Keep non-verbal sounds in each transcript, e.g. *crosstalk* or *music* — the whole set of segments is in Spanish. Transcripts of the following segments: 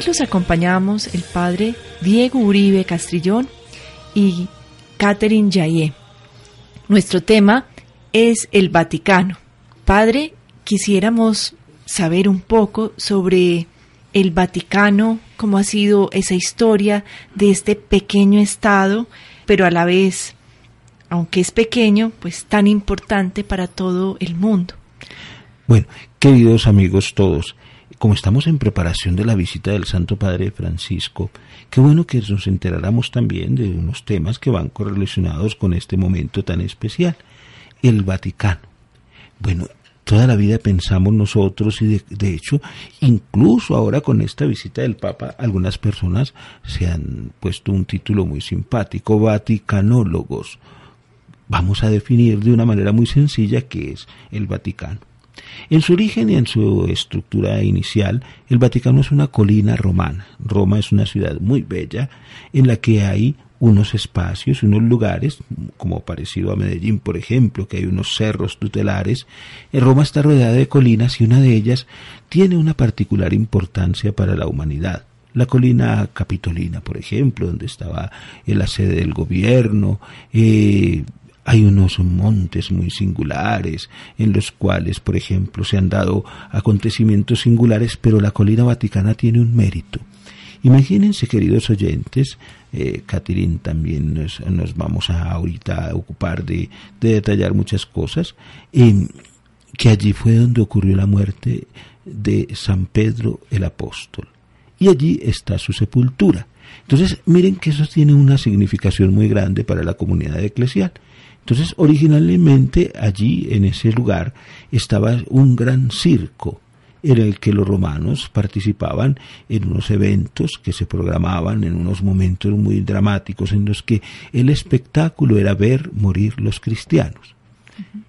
Hoy los acompañamos el padre Diego Uribe Castrillón y Catherine Yayé. Nuestro tema es el Vaticano. Padre, quisiéramos saber un poco sobre el Vaticano, cómo ha sido esa historia de este pequeño Estado, pero a la vez, aunque es pequeño, pues tan importante para todo el mundo. Bueno, queridos amigos todos, como estamos en preparación de la visita del Santo Padre Francisco, qué bueno que nos enteráramos también de unos temas que van correlacionados con este momento tan especial, el Vaticano. Bueno, toda la vida pensamos nosotros y de, hecho, incluso ahora con esta visita del Papa, algunas personas se han puesto un título muy simpático, Vaticanólogos. Vamos a definir de una manera muy sencilla qué es el Vaticano. En su origen y en su estructura inicial, el Vaticano es una colina romana. Roma es una ciudad muy bella en la que hay unos espacios, unos lugares, como parecido a Medellín, por ejemplo, que hay unos cerros tutelares. En Roma está rodeada de colinas y una de ellas tiene una particular importancia para la humanidad. La colina capitolina, por ejemplo, donde estaba la sede del gobierno, eh, hay unos montes muy singulares en los cuales, por ejemplo, se han dado acontecimientos singulares, pero la colina vaticana tiene un mérito. Imagínense, queridos oyentes, eh, también nos, vamos a ahorita a ocupar de, detallar muchas cosas, em, que allí fue donde ocurrió la muerte de San Pedro el Apóstol. Y allí está su sepultura. Entonces, miren que eso tiene una significación muy grande para la comunidad eclesial. Entonces, originalmente allí, en ese lugar, estaba un gran circo en el que los romanos participaban en unos eventos que se programaban en unos momentos muy dramáticos en los que el espectáculo era ver morir los cristianos.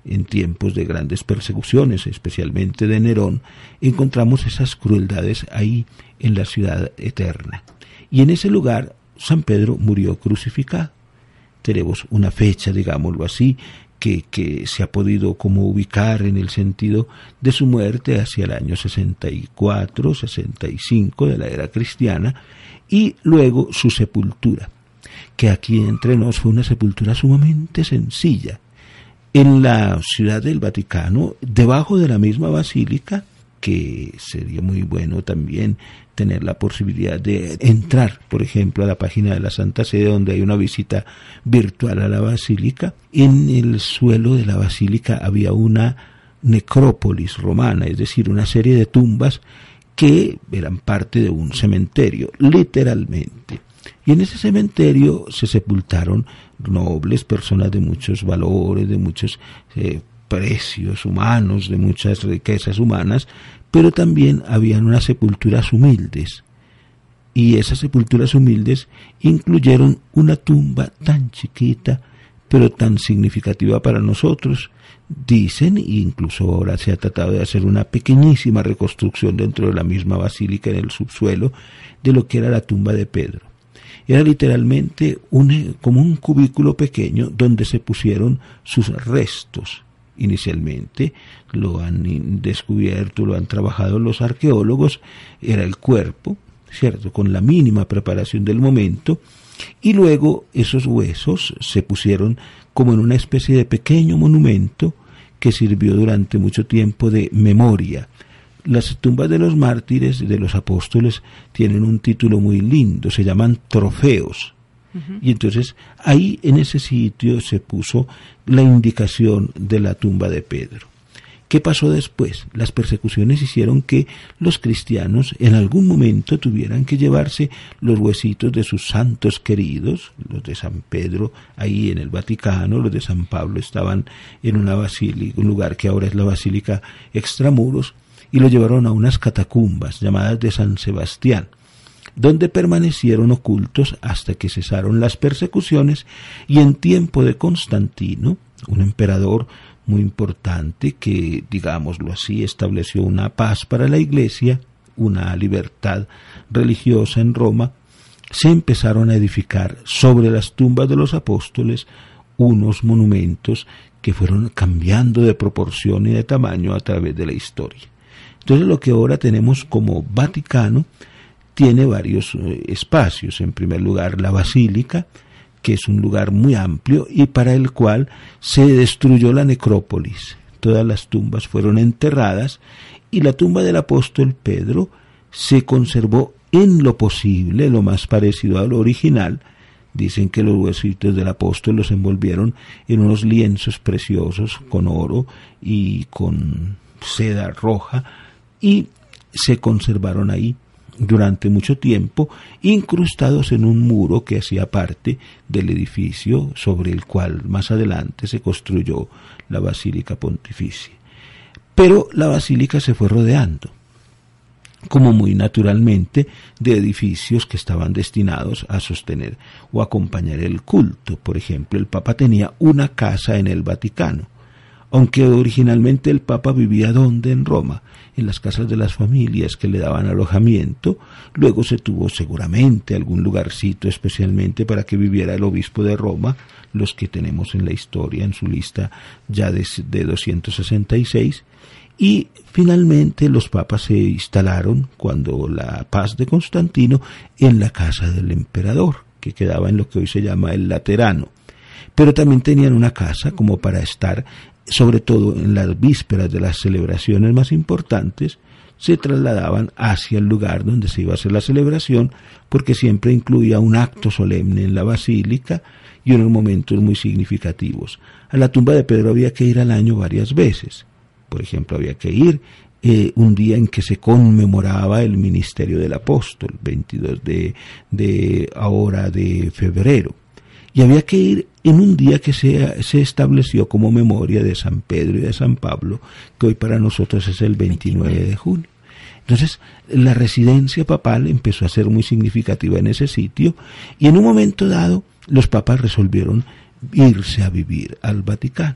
En tiempos de grandes persecuciones, especialmente de Nerón, encontramos esas crueldades ahí en la ciudad eterna. Y en ese lugar San Pedro murió crucificado. Tenemos una fecha, digámoslo así, que, se ha podido como ubicar en el sentido de su muerte hacia el año 64, 65 de la era cristiana, y luego su sepultura, que aquí entre nos fue una sepultura sumamente sencilla. En la ciudad del Vaticano, debajo de la misma basílica, que sería muy bueno también tener la posibilidad de entrar, por ejemplo, a la página de la Santa Sede donde hay una visita virtual a la basílica. En el suelo de la basílica había una necrópolis romana, es decir, una serie de tumbas que eran parte de un cementerio, literalmente. Y en ese cementerio se sepultaron nobles, personas de muchos valores, de muchos eh, precios humanos, de muchas riquezas humanas, pero también habían unas sepulturas humildes. Y esas sepulturas humildes incluyeron una tumba tan chiquita, pero tan significativa para nosotros. Dicen, e incluso ahora se ha tratado de hacer una pequeñísima reconstrucción dentro de la misma basílica en el subsuelo de lo que era la tumba de Pedro. Era literalmente un, como un cubículo pequeño donde se pusieron sus restos inicialmente, lo han descubierto, lo han trabajado los arqueólogos, era el cuerpo, ¿cierto? Con la mínima preparación del momento, y luego esos huesos se pusieron como en una especie de pequeño monumento que sirvió durante mucho tiempo de memoria. Las tumbas de los mártires, de los apóstoles, tienen un título muy lindo, se llaman trofeos. Y entonces ahí en ese sitio se puso la indicación de la tumba de Pedro. ¿Qué pasó después? Las persecuciones hicieron que los cristianos en algún momento tuvieran que llevarse los huesitos de sus santos queridos, los de San Pedro ahí en el Vaticano, los de San Pablo estaban en una basílica, un lugar que ahora es la Basílica Extramuros, y lo llevaron a unas catacumbas llamadas de San Sebastián donde permanecieron ocultos hasta que cesaron las persecuciones y en tiempo de Constantino, un emperador muy importante que, digámoslo así, estableció una paz para la Iglesia, una libertad religiosa en Roma, se empezaron a edificar sobre las tumbas de los apóstoles unos monumentos que fueron cambiando de proporción y de tamaño a través de la historia. Entonces lo que ahora tenemos como Vaticano tiene varios eh, espacios. En primer lugar, la basílica, que es un lugar muy amplio y para el cual se destruyó la necrópolis. Todas las tumbas fueron enterradas y la tumba del apóstol Pedro se conservó en lo posible, lo más parecido a lo original. Dicen que los huesitos del apóstol los envolvieron en unos lienzos preciosos con oro y con seda roja y se conservaron ahí durante mucho tiempo, incrustados en un muro que hacía parte del edificio sobre el cual más adelante se construyó la Basílica Pontificia. Pero la basílica se fue rodeando, como muy naturalmente, de edificios que estaban destinados a sostener o acompañar el culto. Por ejemplo, el Papa tenía una casa en el Vaticano, aunque originalmente el Papa vivía donde en Roma, en las casas de las familias que le daban alojamiento, luego se tuvo seguramente algún lugarcito especialmente para que viviera el obispo de Roma, los que tenemos en la historia en su lista ya de, de 266, y finalmente los papas se instalaron cuando la paz de Constantino en la casa del emperador, que quedaba en lo que hoy se llama el Laterano. Pero también tenían una casa como para estar sobre todo en las vísperas de las celebraciones más importantes, se trasladaban hacia el lugar donde se iba a hacer la celebración, porque siempre incluía un acto solemne en la basílica y unos momentos muy significativos. A la tumba de Pedro había que ir al año varias veces. Por ejemplo, había que ir eh, un día en que se conmemoraba el ministerio del apóstol, 22 de, de ahora de febrero y había que ir en un día que se, se, estableció como memoria de San Pedro y de San Pablo, que hoy para nosotros es el 29 de junio. Entonces, la residencia papal empezó a ser muy significativa en ese sitio y en un momento dado los papas resolvieron irse a vivir al Vaticano.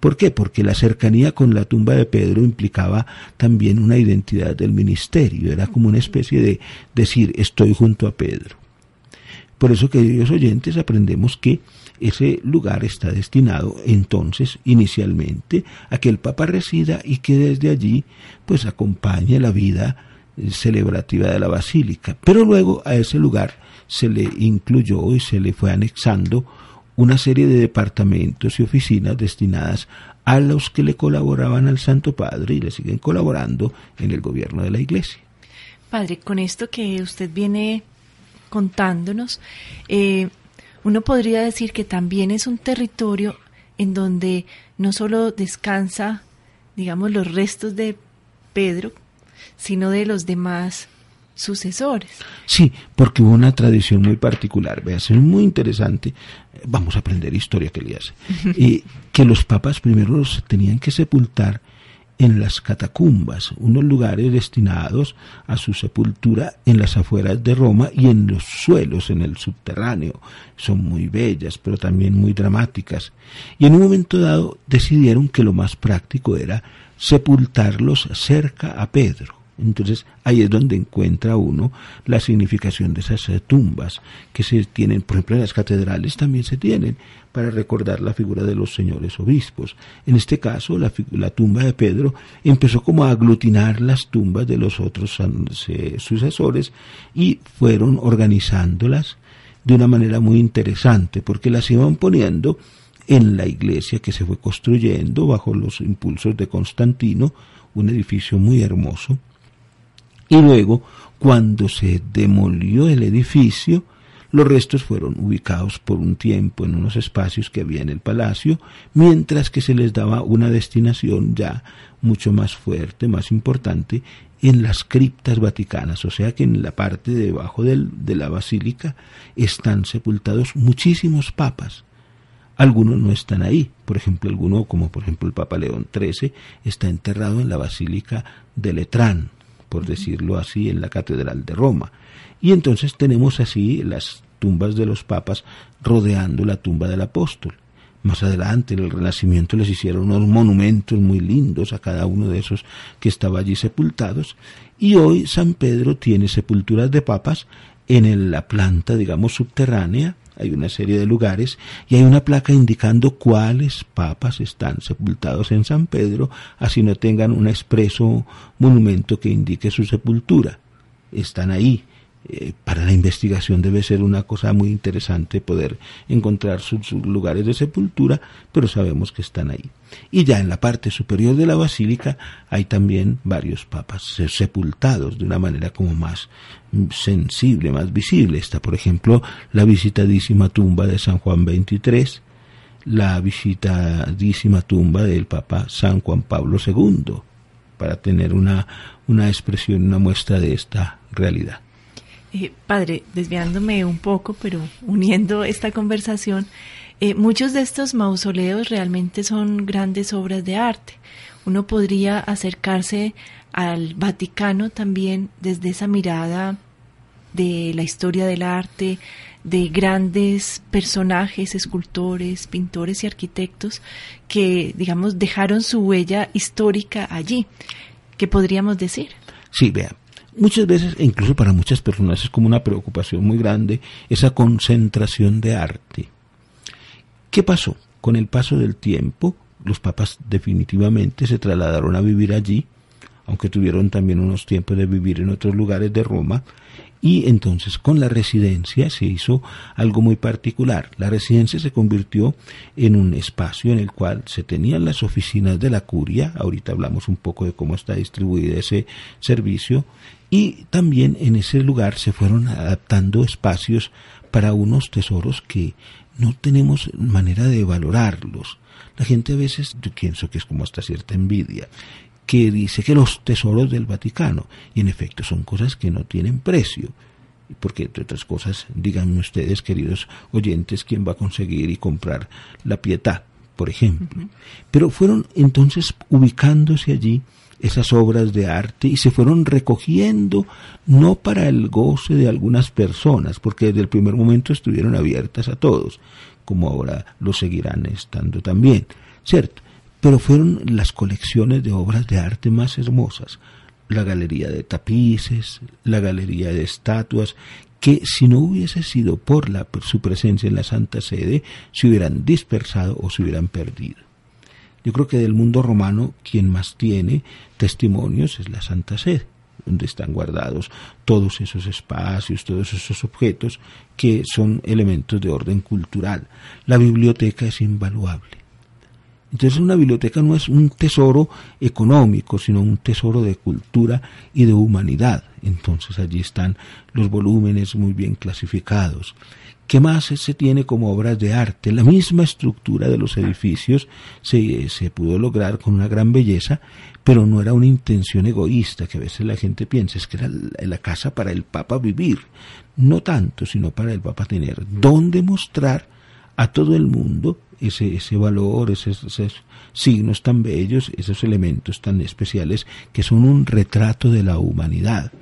¿Por qué? Porque la cercanía con la tumba de Pedro implicaba también una identidad del ministerio, era como una especie de decir estoy junto a Pedro. Por eso, queridos oyentes, aprendemos que ese lugar está destinado entonces inicialmente a que el Papa resida y que desde allí pues acompañe la vida celebrativa de la basílica. Pero luego a ese lugar se le incluyó y se le fue anexando una serie de departamentos y oficinas destinadas a los que le colaboraban al Santo Padre y le siguen colaborando en el gobierno de la Iglesia. Padre, con esto que usted viene contándonos, eh, uno podría decir que también es un territorio en donde no solo descansa, digamos, los restos de Pedro, sino de los demás sucesores. Sí, porque hubo una tradición muy particular, veas, es muy interesante, vamos a aprender historia que le hace, *laughs* y que los papas primero los tenían que sepultar en las catacumbas, unos lugares destinados a su sepultura en las afueras de Roma y en los suelos, en el subterráneo. Son muy bellas, pero también muy dramáticas. Y en un momento dado decidieron que lo más práctico era sepultarlos cerca a Pedro. Entonces ahí es donde encuentra uno la significación de esas tumbas que se tienen, por ejemplo en las catedrales también se tienen para recordar la figura de los señores obispos. En este caso la, tumba de Pedro empezó como a aglutinar las tumbas de los otros sucesores y fueron organizándolas de una manera muy interesante porque las iban poniendo en la iglesia que se fue construyendo bajo los impulsos de Constantino, un edificio muy hermoso y luego, cuando se demolió el edificio, los restos fueron ubicados por un tiempo en unos espacios que había en el palacio, mientras que se les daba una destinación ya mucho más fuerte, más importante, en las criptas vaticanas, o sea que en la parte debajo del, de la basílica están sepultados muchísimos papas. Algunos no están ahí, por ejemplo, alguno, como por ejemplo el Papa León XIII, está enterrado en la basílica de Letrán, por decirlo así, en la Catedral de Roma. Y entonces tenemos así las tumbas de los papas rodeando la tumba del apóstol. Más adelante, en el Renacimiento, les hicieron unos monumentos muy lindos a cada uno de esos que estaba allí sepultados. Y hoy San Pedro tiene sepulturas de papas en la planta, digamos, subterránea, hay una serie de lugares y hay una placa indicando cuáles papas están sepultados en San Pedro, así no tengan un expreso monumento que indique su sepultura. Están ahí eh, para la investigación debe ser una cosa muy interesante poder encontrar sus, lugares de sepultura, pero sabemos que están ahí. Y ya en la parte superior de la basílica hay también varios papas sepultados de una manera como más sensible, más visible. Está, por ejemplo, la visitadísima tumba de San Juan XXIII, la visitadísima tumba del Papa San Juan Pablo II, para tener una, una expresión, una muestra de esta realidad. Eh, padre, desviándome un poco, pero uniendo esta conversación, eh, muchos de estos mausoleos realmente son grandes obras de arte. Uno podría acercarse al Vaticano también desde esa mirada de la historia del arte, de grandes personajes, escultores, pintores y arquitectos que, digamos, dejaron su huella histórica allí. ¿Qué podríamos decir? Sí, vean. Muchas veces, e incluso para muchas personas, es como una preocupación muy grande esa concentración de arte. ¿Qué pasó? Con el paso del tiempo, los papas definitivamente se trasladaron a vivir allí, aunque tuvieron también unos tiempos de vivir en otros lugares de Roma, y entonces con la residencia se hizo algo muy particular. La residencia se convirtió en un espacio en el cual se tenían las oficinas de la curia, ahorita hablamos un poco de cómo está distribuido ese servicio, y también en ese lugar se fueron adaptando espacios para unos tesoros que no tenemos manera de valorarlos. La gente a veces, yo pienso que es como hasta cierta envidia, que dice que los tesoros del Vaticano, y en efecto son cosas que no tienen precio, porque entre otras cosas, díganme ustedes, queridos oyentes, quién va a conseguir y comprar la pietad, por ejemplo. Pero fueron entonces ubicándose allí esas obras de arte y se fueron recogiendo no para el goce de algunas personas, porque desde el primer momento estuvieron abiertas a todos, como ahora lo seguirán estando también, ¿cierto? Pero fueron las colecciones de obras de arte más hermosas, la galería de tapices, la galería de estatuas, que si no hubiese sido por, la, su presencia en la Santa Sede, se hubieran dispersado o se hubieran perdido. Yo creo que del mundo romano quien más tiene testimonios es la Santa Sede, donde están guardados todos esos espacios, todos esos objetos que son elementos de orden cultural. La biblioteca es invaluable. Entonces una biblioteca no es un tesoro económico, sino un tesoro de cultura y de humanidad. Entonces allí están los volúmenes muy bien clasificados. ¿Qué más se tiene como obras de arte? La misma estructura de los edificios se, se, pudo lograr con una gran belleza, pero no era una intención egoísta, que a veces la gente piensa, es que era la casa para el Papa vivir. No tanto, sino para el Papa tener dónde mostrar a todo el mundo ese, ese valor, esos, esos, signos tan bellos, esos elementos tan especiales que son un retrato de la humanidad.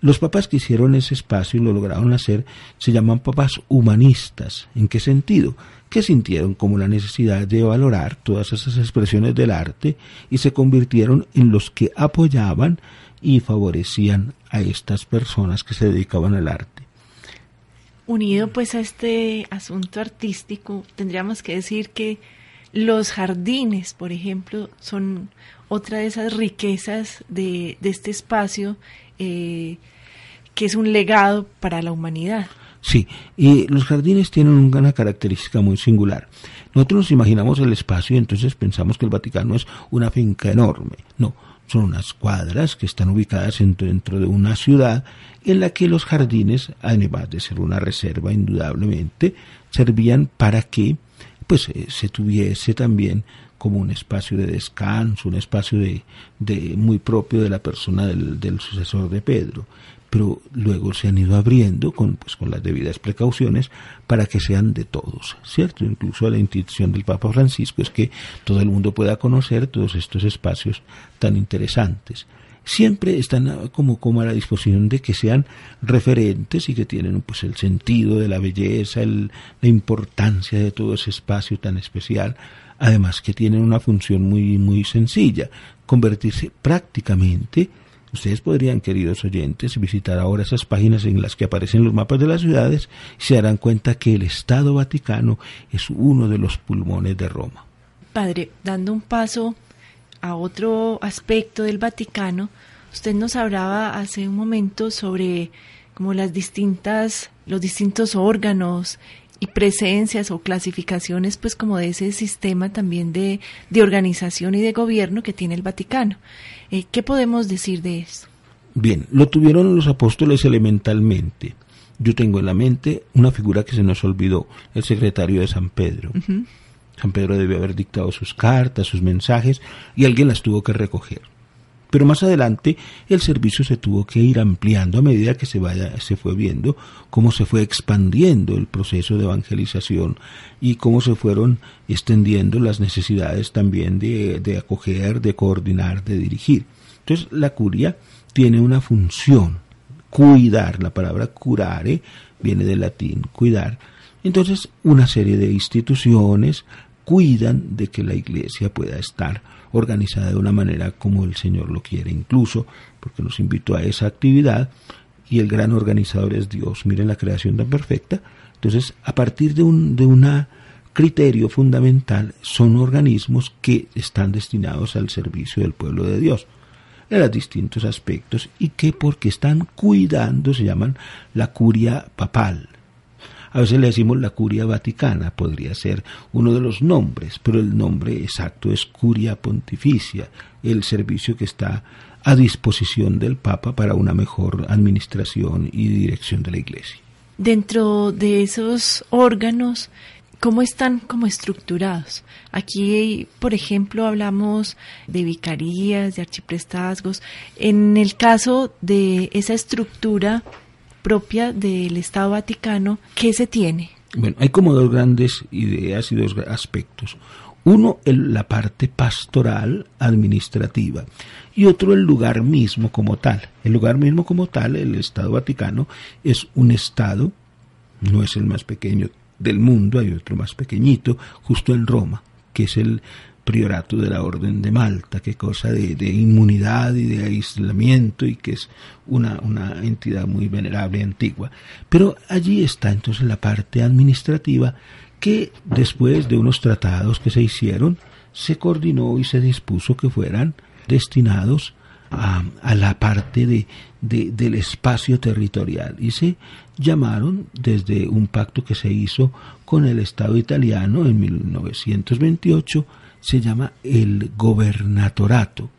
Los papas que hicieron ese espacio y lo lograron hacer se llaman papas humanistas. ¿En qué sentido? Que sintieron como la necesidad de valorar todas esas expresiones del arte y se convirtieron en los que apoyaban y favorecían a estas personas que se dedicaban al arte. Unido pues a este asunto artístico, tendríamos que decir que los jardines, por ejemplo, son otra de esas riquezas de, este espacio eh, que es un legado para la humanidad. Sí, y los jardines tienen una característica muy singular. Nosotros nos imaginamos el espacio y entonces pensamos que el Vaticano es una finca enorme. No, son unas cuadras que están ubicadas dentro de una ciudad en la que los jardines, además de ser una reserva indudablemente, servían para que pues eh, se tuviese también como un espacio de descanso, un espacio de, de muy propio de la persona del, del sucesor de Pedro pero luego se han ido abriendo con, pues, con las debidas precauciones para que sean de todos, ¿cierto? Incluso la intención del Papa Francisco es que todo el mundo pueda conocer todos estos espacios tan interesantes. Siempre están como, como a la disposición de que sean referentes y que tienen pues el sentido de la belleza, el, la importancia de todo ese espacio tan especial, además que tienen una función muy, muy sencilla, convertirse prácticamente Ustedes podrían, queridos oyentes, visitar ahora esas páginas en las que aparecen los mapas de las ciudades y se darán cuenta que el Estado Vaticano es uno de los pulmones de Roma. Padre, dando un paso a otro aspecto del Vaticano, usted nos hablaba hace un momento sobre como las distintas, los distintos órganos y presencias o clasificaciones, pues como de ese sistema también de, de organización y de gobierno que tiene el Vaticano. Eh, ¿Qué podemos decir de esto? Bien, lo tuvieron los apóstoles elementalmente. Yo tengo en la mente una figura que se nos olvidó, el secretario de San Pedro. San Pedro debió haber dictado sus cartas, sus mensajes, y alguien las tuvo que recoger. Pero más adelante el servicio se tuvo que ir ampliando a medida que se, vaya, se fue viendo cómo se fue expandiendo el proceso de evangelización y cómo se fueron extendiendo las necesidades también de, de acoger, de coordinar, de dirigir. Entonces la curia tiene una función, cuidar, la palabra curare viene del latín, cuidar. Entonces una serie de instituciones cuidan de que la iglesia pueda estar organizada de una manera como el Señor lo quiere, incluso porque nos invitó a esa actividad y el gran organizador es Dios. Miren la creación tan perfecta. Entonces, a partir de un de una criterio fundamental, son organismos que están destinados al servicio del pueblo de Dios en los distintos aspectos y que porque están cuidando se llaman la curia papal. A veces le decimos la curia vaticana, podría ser uno de los nombres, pero el nombre exacto es curia pontificia, el servicio que está a disposición del Papa para una mejor administración y dirección de la Iglesia. Dentro de esos órganos, ¿cómo están como estructurados? Aquí, por ejemplo, hablamos de vicarías, de arciprestazgos. En el caso de esa estructura, propia del Estado Vaticano, ¿qué se tiene? Bueno, hay como dos grandes ideas y dos aspectos. Uno, el, la parte pastoral administrativa y otro, el lugar mismo como tal. El lugar mismo como tal, el Estado Vaticano, es un Estado, no es el más pequeño del mundo, hay otro más pequeñito, justo en Roma, que es el priorato de la Orden de Malta, que cosa de, inmunidad y de aislamiento y que es una, una entidad muy venerable y antigua. Pero allí está entonces la parte administrativa que después de unos tratados que se hicieron, se coordinó y se dispuso que fueran destinados a, la parte de, del espacio territorial y se llamaron desde un pacto que se hizo con el Estado italiano en 1928 se llama el gobernatorato,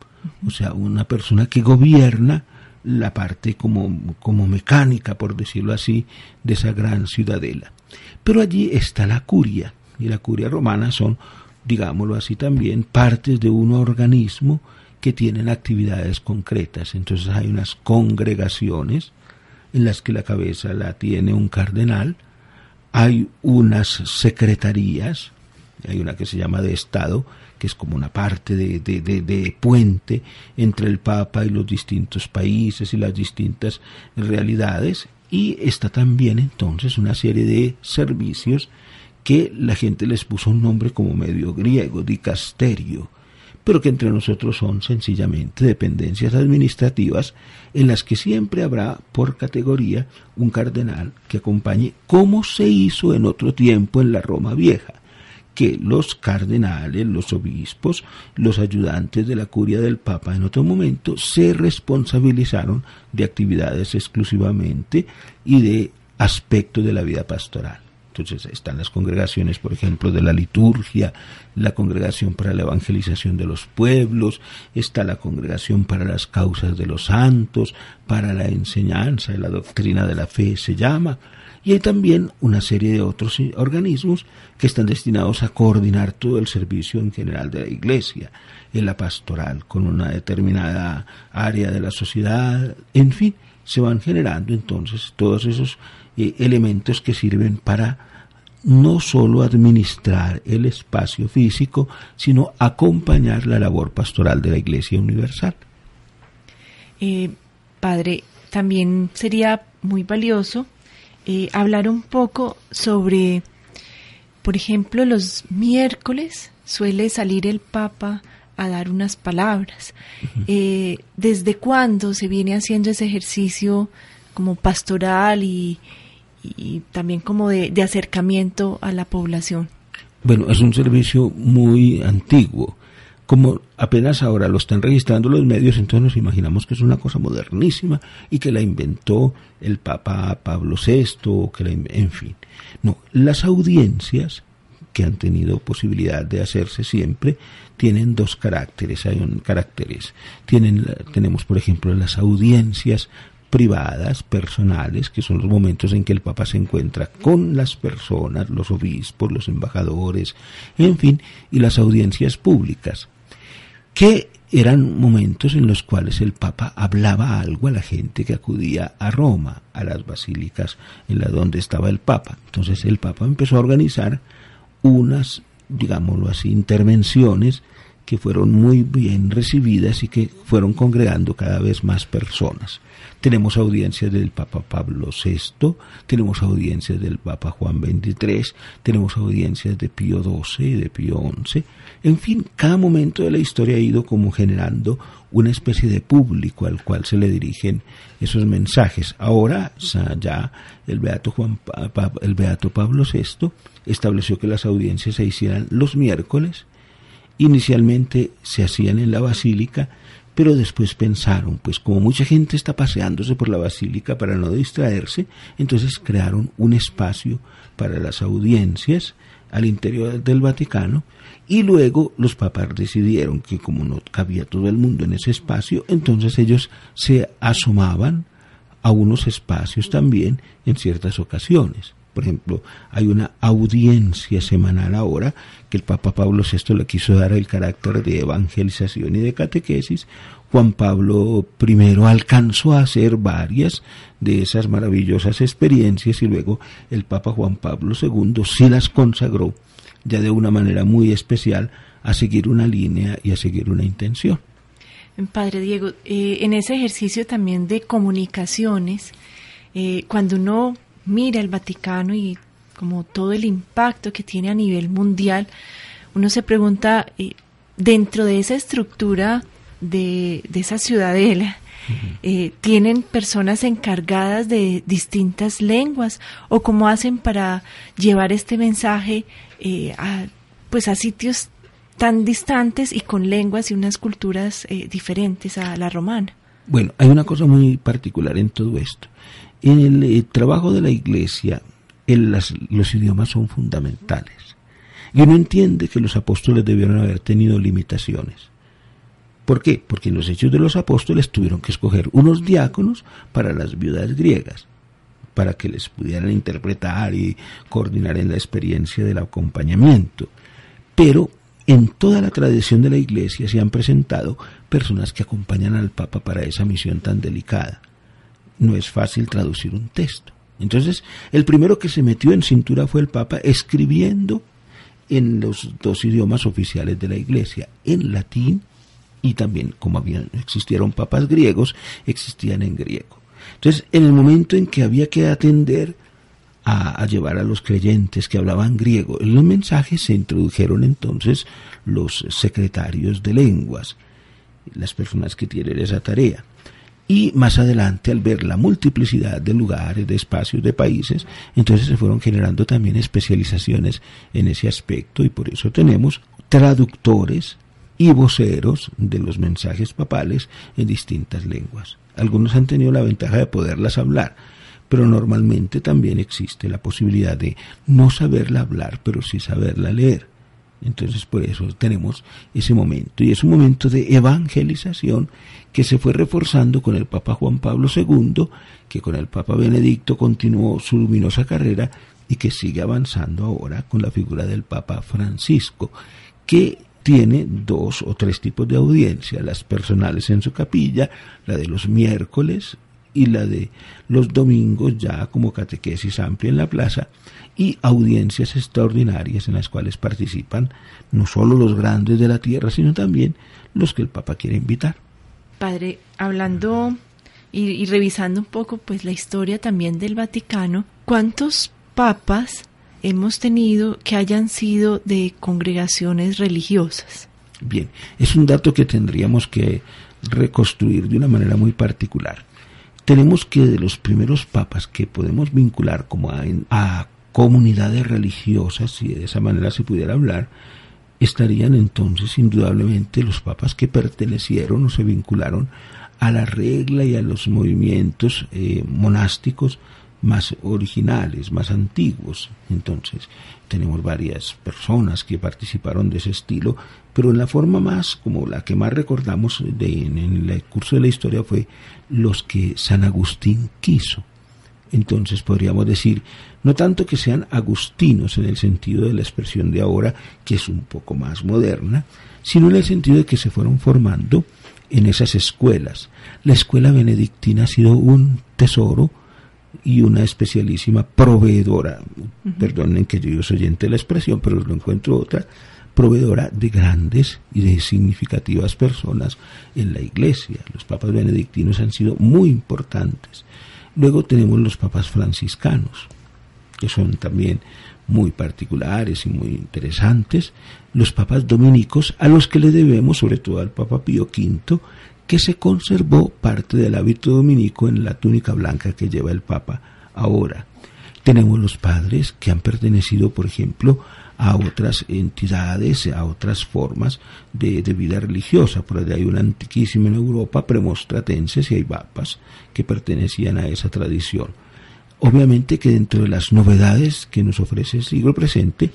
o sea, una persona que gobierna la parte como, como mecánica, por decirlo así, de esa gran ciudadela. Pero allí está la curia, y la curia romana son, digámoslo así también, partes de un organismo que tienen actividades concretas. Entonces hay unas congregaciones en las que la cabeza la tiene un cardenal, hay unas secretarías, hay una que se llama de Estado, que es como una parte de, de, de, puente entre el Papa y los distintos países y las distintas realidades. Y está también entonces una serie de servicios que la gente les puso un nombre como medio griego, dicasterio, pero que entre nosotros son sencillamente dependencias administrativas en las que siempre habrá por categoría un cardenal que acompañe como se hizo en otro tiempo en la Roma vieja que los cardenales, los obispos, los ayudantes de la curia del Papa en otro momento se responsabilizaron de actividades exclusivamente y de aspectos de la vida pastoral. Entonces están las congregaciones, por ejemplo, de la liturgia, la congregación para la evangelización de los pueblos, está la congregación para las causas de los santos, para la enseñanza la doctrina de la fe se llama, y hay también una serie de otros organismos que están destinados a coordinar todo el servicio en general de la Iglesia, en la pastoral, con una determinada área de la sociedad, en fin, se van generando entonces todos esos eh, elementos que sirven para no solo administrar el espacio físico, sino acompañar la labor pastoral de la Iglesia Universal. Eh, padre, también sería muy valioso eh, hablar un poco sobre, por ejemplo, los miércoles suele salir el Papa a dar unas palabras. Eh, ¿Desde cuándo se viene haciendo ese ejercicio como pastoral y, también como de, acercamiento a la población? Bueno, es un servicio muy antiguo como apenas ahora lo están registrando los medios, entonces nos imaginamos que es una cosa modernísima y que la inventó el Papa Pablo VI, que la, en fin. No, las audiencias que han tenido posibilidad de hacerse siempre tienen dos caracteres, hay un caracteres. Tienen, tenemos, por ejemplo, las audiencias privadas, personales, que son los momentos en que el Papa se encuentra con las personas, los obispos, los embajadores, en fin, y las audiencias públicas, que eran momentos en los cuales el Papa hablaba algo a la gente que acudía a Roma, a las basílicas en la donde estaba el Papa. Entonces el Papa empezó a organizar unas, digámoslo así, intervenciones que fueron muy bien recibidas y que fueron congregando cada vez más personas. Tenemos audiencias del Papa Pablo VI, tenemos audiencias del Papa Juan XXIII, tenemos audiencias de Pío XII y de Pío XI. En fin, cada momento de la historia ha ido como generando una especie de público al cual se le dirigen esos mensajes. Ahora ya el Beato, Juan, el Beato Pablo VI estableció que las audiencias se hicieran los miércoles. Inicialmente se hacían en la basílica pero después pensaron, pues como mucha gente está paseándose por la basílica para no distraerse, entonces crearon un espacio para las audiencias al interior del Vaticano y luego los papas decidieron que como no cabía todo el mundo en ese espacio, entonces ellos se asomaban a unos espacios también en ciertas ocasiones. Por ejemplo, hay una audiencia semanal ahora que el Papa Pablo VI le quiso dar el carácter de evangelización y de catequesis. Juan Pablo I alcanzó a hacer varias de esas maravillosas experiencias y luego el Papa Juan Pablo II sí las consagró ya de una manera muy especial a seguir una línea y a seguir una intención. Padre Diego, eh, en ese ejercicio también de comunicaciones, eh, cuando uno mira el Vaticano y como todo el impacto que tiene a nivel mundial, uno se pregunta, eh, dentro de esa estructura de, esa ciudadela, eh, ¿tienen personas encargadas de distintas lenguas o cómo hacen para llevar este mensaje eh, a, pues a sitios tan distantes y con lenguas y unas culturas diferentes a la romana? Bueno, hay una cosa muy particular en todo esto. En el, eh, trabajo de la iglesia, los idiomas son fundamentales. Y uno entiende que los apóstoles debieron haber tenido limitaciones. ¿Por qué? Porque en los hechos de los apóstoles tuvieron que escoger unos diáconos para las viudas griegas, para que les pudieran interpretar y coordinar en la experiencia del acompañamiento. Pero en toda la tradición de la Iglesia se han presentado personas que acompañan al Papa para esa misión tan delicada no es fácil traducir un texto. Entonces, el primero que se metió en cintura fue el Papa escribiendo en los dos idiomas oficiales de la Iglesia, en latín y también, como habían, existieron papas griegos, existían en griego. Entonces, en el momento en que había que atender a, a, llevar a los creyentes que hablaban griego, en los mensajes se introdujeron entonces los secretarios de lenguas, las personas que tienen esa tarea. Y más adelante, al ver la multiplicidad de lugares, de espacios, de países, entonces se fueron generando también especializaciones en ese aspecto y por eso tenemos traductores y voceros de los mensajes papales en distintas lenguas. Algunos han tenido la ventaja de poderlas hablar, pero normalmente también existe la posibilidad de no saberla hablar, pero sí saberla leer. Entonces por eso tenemos ese momento. Y es un momento de evangelización que se fue reforzando con el Papa Juan Pablo II, que con el Papa Benedicto continuó su luminosa carrera y que sigue avanzando ahora con la figura del Papa Francisco, que tiene dos o tres tipos de audiencia, las personales en su capilla, la de los miércoles y la de los domingos ya como catequesis amplia en la plaza y audiencias extraordinarias en las cuales participan no solo los grandes de la tierra, sino también los que el Papa quiere invitar. Padre, hablando y, revisando un poco pues la historia también del Vaticano, ¿cuántos papas hemos tenido que hayan sido de congregaciones religiosas? Bien, es un dato que tendríamos que reconstruir de una manera muy particular. Tenemos que de los primeros papas que podemos vincular como a, a comunidades religiosas, si de esa manera se pudiera hablar, estarían entonces indudablemente los papas que pertenecieron o se vincularon a la regla y a los movimientos eh, monásticos más originales, más antiguos. Entonces, tenemos varias personas que participaron de ese estilo, pero en la forma más, como la que más recordamos de, en, el curso de la historia fue los que San Agustín quiso. Entonces podríamos decir, no tanto que sean agustinos en el sentido de la expresión de ahora, que es un poco más moderna, sino en el sentido de que se fueron formando en esas escuelas. La escuela benedictina ha sido un tesoro y una especialísima proveedora, perdonen que yo soy oyente de la expresión, pero lo encuentro otra, proveedora de grandes y de significativas personas en la iglesia. Los papas benedictinos han sido muy importantes. Luego tenemos los papas franciscanos, que son también muy particulares y muy interesantes. Los papas dominicos, a los que le debemos, sobre todo al Papa Pío V, que se conservó parte del hábito dominico en la túnica blanca que lleva el Papa ahora. Tenemos los padres que han pertenecido, por ejemplo, a otras entidades, a otras formas de, vida religiosa. Por allá hay una antiquísima en Europa, premostratenses, y hay papas que pertenecían a esa tradición. Obviamente que dentro de las novedades que nos ofrece el siglo presente,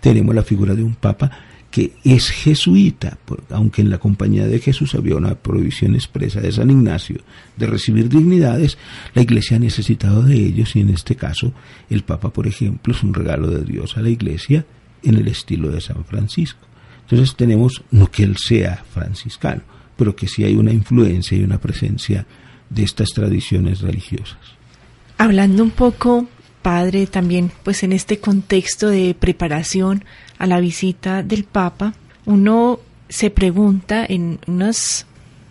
tenemos la figura de un papa que es jesuita, aunque en la compañía de Jesús había una prohibición expresa de San Ignacio de recibir dignidades, la Iglesia ha necesitado de ellos y en este caso el Papa, por ejemplo, es un regalo de Dios a la Iglesia en el estilo de San Francisco. Entonces tenemos, no que él sea franciscano, pero que sí hay una influencia y una presencia de estas tradiciones religiosas. Hablando un poco padre también pues en este contexto de preparación a la visita del Papa, uno se pregunta en unas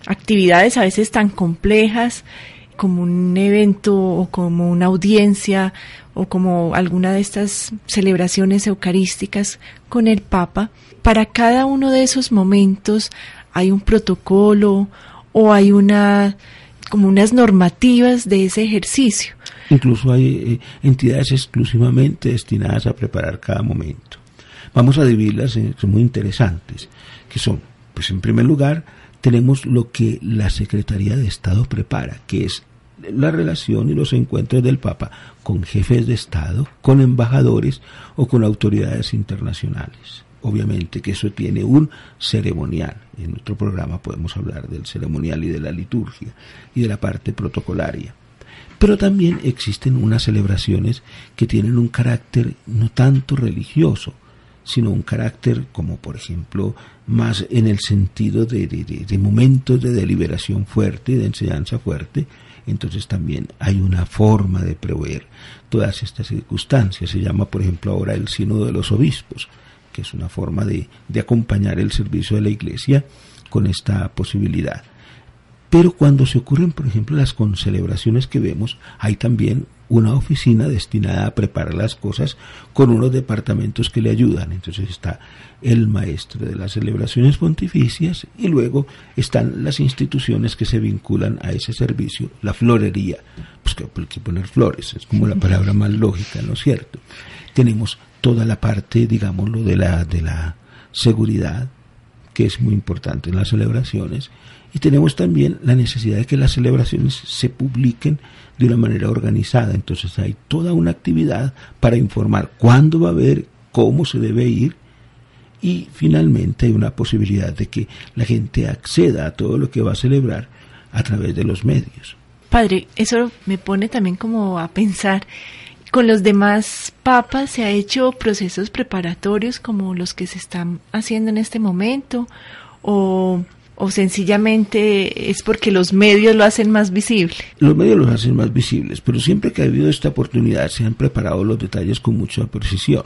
actividades a veces tan complejas como un evento o como una audiencia o como alguna de estas celebraciones eucarísticas con el Papa, para cada uno de esos momentos hay un protocolo o hay una como unas normativas de ese ejercicio. Incluso hay eh, entidades exclusivamente destinadas a preparar cada momento. Vamos a dividirlas, en, son muy interesantes, que son, pues en primer lugar, tenemos lo que la Secretaría de Estado prepara, que es la relación y los encuentros del Papa con jefes de Estado, con embajadores o con autoridades internacionales. Obviamente que eso tiene un ceremonial. En otro programa podemos hablar del ceremonial y de la liturgia y de la parte protocolaria. Pero también existen unas celebraciones que tienen un carácter no tanto religioso, sino un carácter como por ejemplo más en el sentido de, momentos de deliberación fuerte, de enseñanza fuerte, entonces también hay una forma de prever todas estas circunstancias. Se llama por ejemplo ahora el sínodo de los obispos, que es una forma de acompañar el servicio de la iglesia con esta posibilidad. Pero cuando se ocurren, por ejemplo, las concelebraciones que vemos, hay también una oficina destinada a preparar las cosas con unos departamentos que le ayudan. Entonces está el maestro de las celebraciones pontificias y luego están las instituciones que se vinculan a ese servicio, la florería, pues que hay que poner flores, es como la palabra más lógica, ¿no es cierto? Tenemos toda la parte, digámoslo, de la, de la seguridad, que es muy importante en las celebraciones, y tenemos también la necesidad de que las celebraciones se publiquen de una manera organizada. Entonces hay toda una actividad para informar cuándo va a haber, cómo se debe ir y finalmente hay una posibilidad de que la gente acceda a todo lo que va a celebrar a través de los medios. Padre, eso me pone también como a pensar, con los demás papas se ha hecho procesos preparatorios como los que se están haciendo en este momento o o sencillamente es porque los medios lo hacen más visible? Los medios lo hacen más visibles, pero siempre que ha habido esta oportunidad se han preparado los detalles con mucha precisión.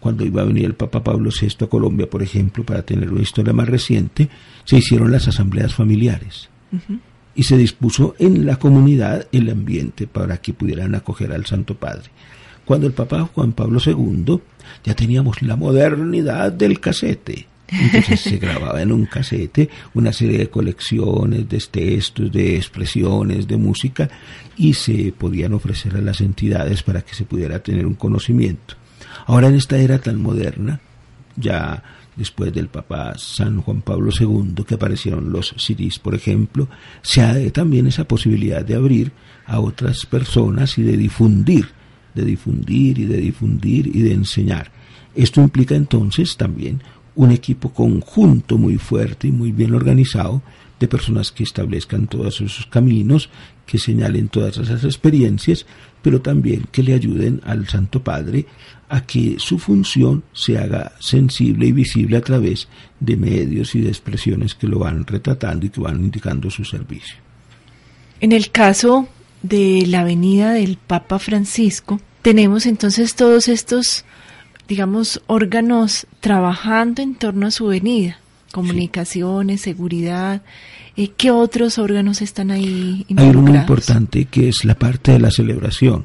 Cuando iba a venir el Papa Pablo VI a Colombia, por ejemplo, para tener una historia más reciente, se hicieron las asambleas familiares. Y se dispuso en la comunidad el ambiente para que pudieran acoger al Santo Padre. Cuando el Papa Juan Pablo II ya teníamos la modernidad del casete entonces se grababa en un casete una serie de colecciones de textos, de expresiones, de música y se podían ofrecer a las entidades para que se pudiera tener un conocimiento. Ahora en esta era tan moderna, ya después del Papa San Juan Pablo II, que aparecieron los CIRIs, por ejemplo, se ha también esa posibilidad de abrir a otras personas y de difundir, de difundir y de difundir y de enseñar. Esto implica entonces también un equipo conjunto muy fuerte y muy bien organizado de personas que establezcan todos esos caminos, que señalen todas esas experiencias, pero también que le ayuden al Santo Padre a que su función se haga sensible y visible a través de medios y de expresiones que lo van retratando y que van indicando su servicio. En el caso de la venida del Papa Francisco, tenemos entonces todos estos, digamos, órganos trabajando en torno a su venida, comunicaciones, seguridad. Eh, ¿Qué otros órganos están ahí involucrados? Hay uno importante que es la parte de la celebración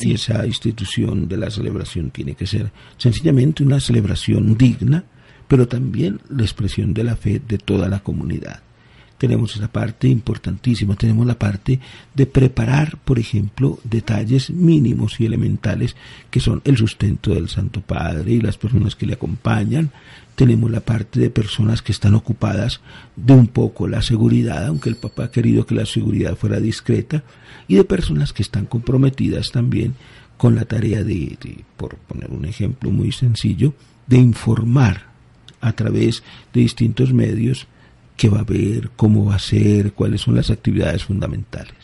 y esa institución de la celebración tiene que ser sencillamente una celebración digna, pero también la expresión de la fe de toda la comunidad. Tenemos esa parte importantísima, tenemos la parte de preparar, por ejemplo, detalles mínimos y elementales que son el sustento del Santo Padre y las personas que le acompañan, tenemos la parte de personas que están ocupadas de un poco la seguridad, aunque el papá ha querido que la seguridad fuera discreta, y de personas que están comprometidas también con la tarea de, por poner un ejemplo muy sencillo, de informar a través de distintos medios qué va a haber, cómo va a ser, cuáles son las actividades fundamentales.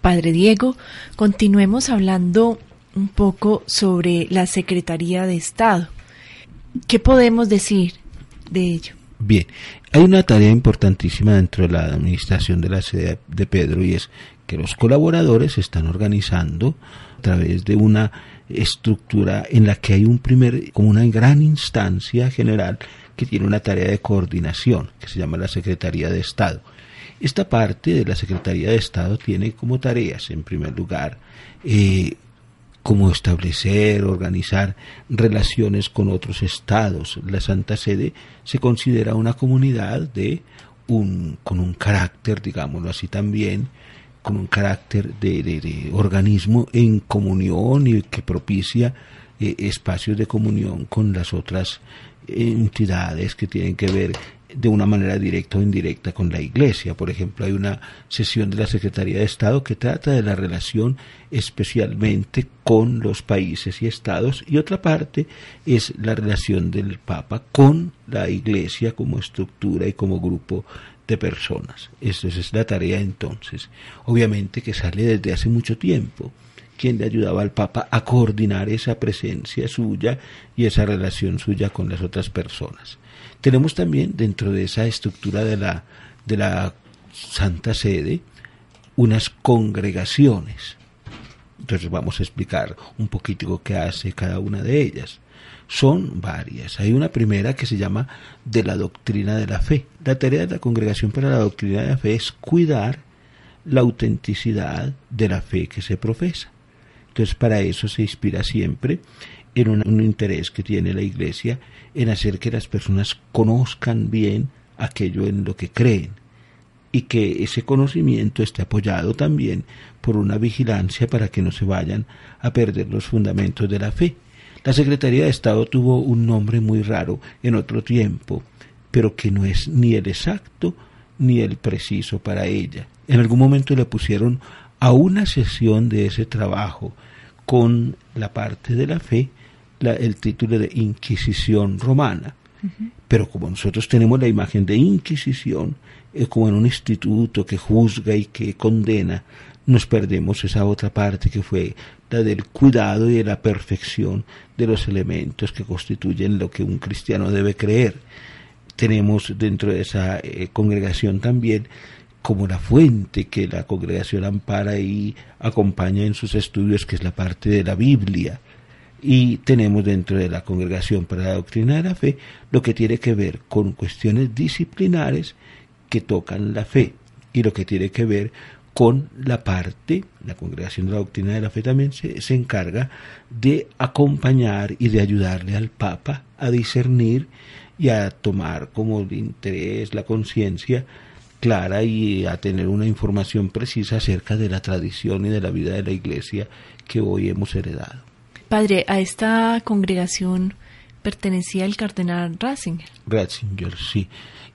Padre Diego, continuemos hablando un poco sobre la Secretaría de Estado. ¿Qué podemos decir de ello? Bien, hay una tarea importantísima dentro de la administración de la sede de Pedro y es que los colaboradores se están organizando a través de una estructura en la que hay un primer, como una gran instancia general que tiene una tarea de coordinación que se llama la Secretaría de Estado. Esta parte de la Secretaría de Estado tiene como tareas, en primer lugar, eh, como establecer, organizar relaciones con otros estados. La Santa Sede se considera una comunidad de un, con un carácter, digámoslo así también, con un carácter de, organismo en comunión y que propicia eh, espacios de comunión con las otras entidades que tienen que ver de una manera directa o indirecta con la Iglesia. Por ejemplo, hay una sesión de la Secretaría de Estado que trata de la relación especialmente con los países y estados y otra parte es la relación del Papa con la Iglesia como estructura y como grupo de personas. Esa es la tarea entonces. Obviamente que sale desde hace mucho tiempo quien le ayudaba al Papa a coordinar esa presencia suya y esa relación suya con las otras personas. Tenemos también dentro de esa estructura de la, de la Santa Sede unas congregaciones. Entonces vamos a explicar un poquito qué hace cada una de ellas. Son varias. Hay una primera que se llama de la doctrina de la fe. La tarea de la congregación para la doctrina de la fe es cuidar la autenticidad de la fe que se profesa. Entonces para eso se inspira siempre en un, interés que tiene la Iglesia en hacer que las personas conozcan bien aquello en lo que creen y que ese conocimiento esté apoyado también por una vigilancia para que no se vayan a perder los fundamentos de la fe. La Secretaría de Estado tuvo un nombre muy raro en otro tiempo, pero que no es ni el exacto ni el preciso para ella. En algún momento le pusieron a una sesión de ese trabajo con la parte de la fe el título de Inquisición romana. Pero como nosotros tenemos la imagen de Inquisición, eh, como en un instituto que juzga y que condena, nos perdemos esa otra parte que fue la del cuidado y de la perfección de los elementos que constituyen lo que un cristiano debe creer. Tenemos dentro de esa eh, congregación también como la fuente que la congregación ampara y acompaña en sus estudios, que es la parte de la Biblia. Y tenemos dentro de la congregación para la doctrina de la fe lo que tiene que ver con cuestiones disciplinares que tocan la fe y lo que tiene que ver con la parte, la congregación de la doctrina de la fe también se, se encarga de acompañar y de ayudarle al Papa a discernir y a tomar como de interés la conciencia clara y a tener una información precisa acerca de la tradición y de la vida de la Iglesia que hoy hemos heredado. Padre, a esta congregación pertenecía el cardenal Ratzinger. Ratzinger, sí.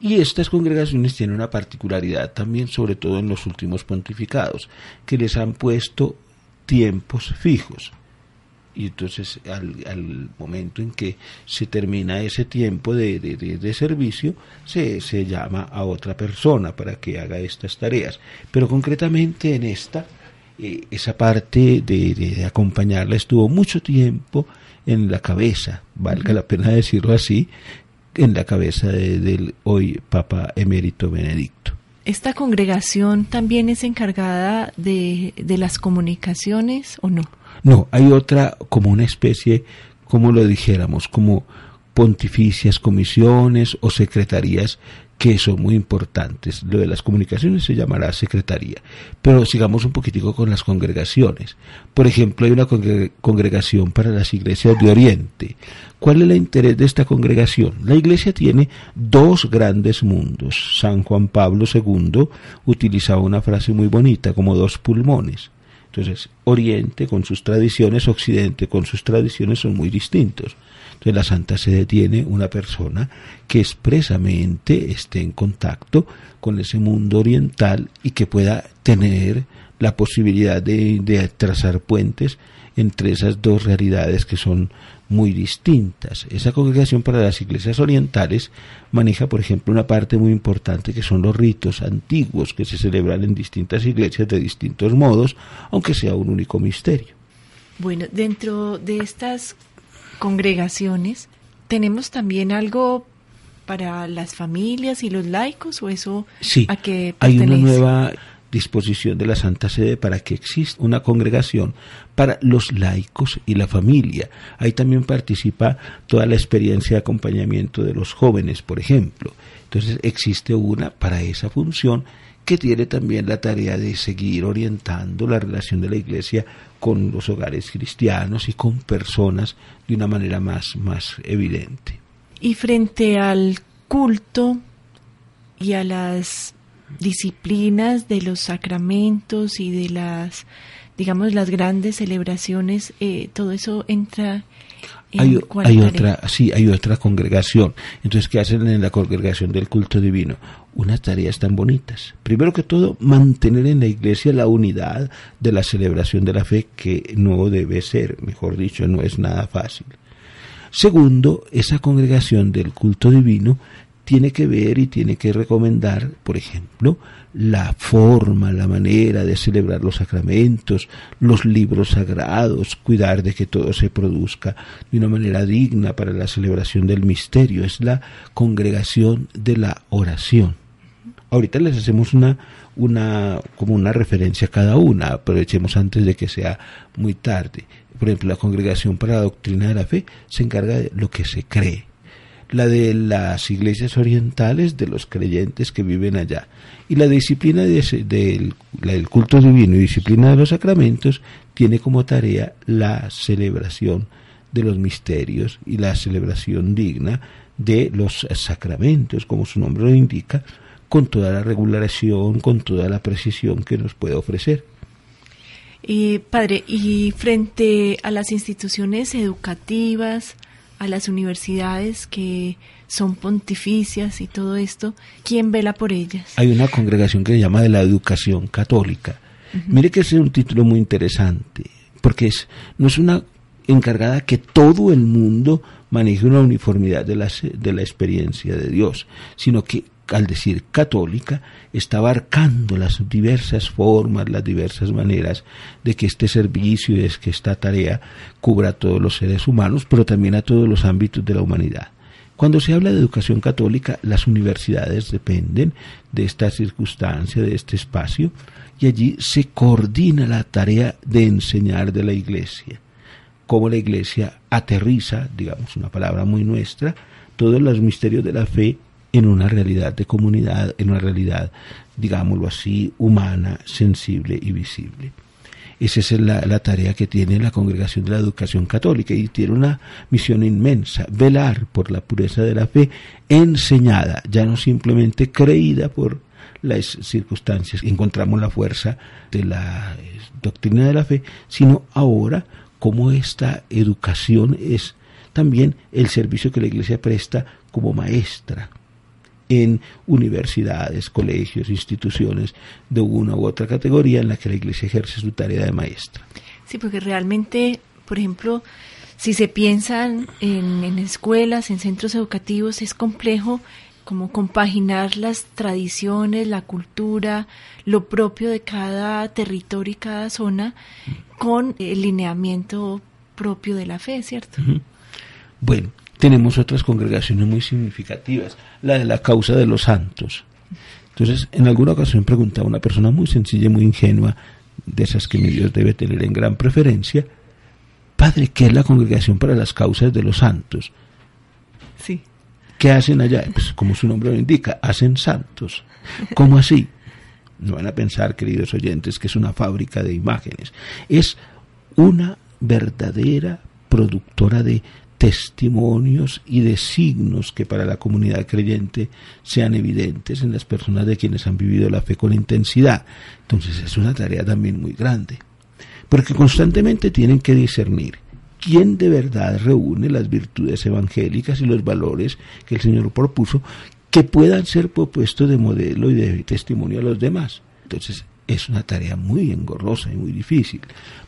Y estas congregaciones tienen una particularidad también, sobre todo en los últimos pontificados, que les han puesto tiempos fijos. Y entonces al, momento en que se termina ese tiempo de, servicio, se, se, llama a otra persona para que haga estas tareas. Pero concretamente en esta, eh, esa parte de, acompañarla estuvo mucho tiempo en la cabeza, valga la pena decirlo así, en la cabeza del hoy Papa Emérito Benedicto. ¿Esta congregación también es encargada de, de las comunicaciones o no? No, hay otra como una especie, como lo dijéramos, como pontificias comisiones o secretarías que son muy importantes. Lo de las comunicaciones se llamará secretaría. Pero sigamos un poquitico con las congregaciones. Por ejemplo, hay una congregación para las iglesias de Oriente. ¿Cuál es el interés de esta congregación? La iglesia tiene dos grandes mundos. San Juan Pablo II utilizaba una frase muy bonita, como dos pulmones. Entonces, Oriente con sus tradiciones, Occidente con sus tradiciones son muy distintos. Entonces la Santa Sede tiene una persona que expresamente esté en contacto con ese mundo oriental y que pueda tener la posibilidad de, trazar puentes entre esas dos realidades que son muy distintas. Esa congregación para las iglesias orientales maneja, por ejemplo, una parte muy importante que son los ritos antiguos que se celebran en distintas iglesias de distintos modos, aunque sea un único misterio. Bueno, dentro de estas congregaciones, ¿tenemos también algo para las familias y los laicos o eso sí, a qué hay una nueva disposición de la Santa Sede para que exista una congregación para los laicos y la familia. Ahí también participa toda la experiencia de acompañamiento de los jóvenes, por ejemplo. Entonces existe una para esa función que tiene también la tarea de seguir orientando la relación de la Iglesia con los hogares cristianos y con personas de una manera más, más evidente. Y frente al culto y a las disciplinas de los sacramentos y de las, digamos, las grandes celebraciones, eh, todo eso entra hay, otra, sí, hay otra congregación. Entonces, ¿qué hacen en la congregación del culto divino? Unas tareas tan bonitas. Primero que todo, mantener en la iglesia la unidad de la celebración de la fe, que no debe ser, mejor dicho, no es nada fácil. Segundo, esa congregación del culto divino tiene que ver y tiene que recomendar, por ejemplo, la forma, la manera de celebrar los sacramentos, los libros sagrados, cuidar de que todo se produzca de una manera digna para la celebración del misterio. Es la congregación de la oración. Ahorita les hacemos una, una, como una referencia a cada una, aprovechemos antes de que sea muy tarde. Por ejemplo, la congregación para la doctrina de la fe se encarga de lo que se cree la de las iglesias orientales, de los creyentes que viven allá. Y la disciplina de, del culto divino y disciplina de los sacramentos tiene como tarea la celebración de los misterios y la celebración digna de los sacramentos, como su nombre lo indica, con toda la regulación, con toda la precisión que nos puede ofrecer. Y, padre, y frente a las instituciones educativas, a las universidades que son pontificias y todo esto, ¿quién vela por ellas? Hay una congregación que se llama de la educación católica. Mire que ese es un título muy interesante, porque es, no es una encargada que todo el mundo maneje una uniformidad de la, de la experiencia de Dios, sino que al decir católica, está abarcando las diversas formas, las diversas maneras de que este servicio y de que esta tarea cubra a todos los seres humanos, pero también a todos los ámbitos de la humanidad. Cuando se habla de educación católica, las universidades dependen de esta circunstancia, de este espacio, y allí se coordina la tarea de enseñar de la Iglesia, cómo la Iglesia aterriza, digamos una palabra muy nuestra, todos los misterios de la fe en una realidad de comunidad, en una realidad, digámoslo así, humana, sensible y visible. Esa es la, la, tarea que tiene la Congregación de la Educación Católica y tiene una misión inmensa, velar por la pureza de la fe enseñada, ya no simplemente creída por las circunstancias. Encontramos la fuerza de la doctrina de la fe, sino ahora cómo esta educación es también el servicio que la Iglesia presta como maestra en universidades, colegios, instituciones de una u otra categoría en la que la Iglesia ejerce su tarea de maestra. Sí, porque realmente, por ejemplo, si se piensan en, en escuelas, en centros educativos, es complejo como compaginar las tradiciones, la cultura, lo propio de cada territorio y cada zona con el lineamiento propio de la fe, ¿cierto? Bueno, tenemos otras congregaciones muy significativas, la de la causa de los santos. Entonces, en alguna ocasión preguntaba una persona muy sencilla y muy ingenua, de esas que mi Dios debe tener en gran preferencia, Padre, ¿qué es la congregación para las causas de los santos? Sí. ¿Qué hacen allá? Pues como su nombre lo indica, hacen santos. ¿Cómo así? No van a pensar, queridos oyentes, que es una fábrica de imágenes. Es una verdadera productora de testimonios y de signos que para la comunidad creyente sean evidentes en las personas de quienes han vivido la fe con intensidad. Entonces es una tarea también muy grande, porque constantemente tienen que discernir quién de verdad reúne las virtudes evangélicas y los valores que el Señor propuso que puedan ser propuestos de modelo y de testimonio a los demás. Entonces, es una tarea muy engorrosa y muy difícil,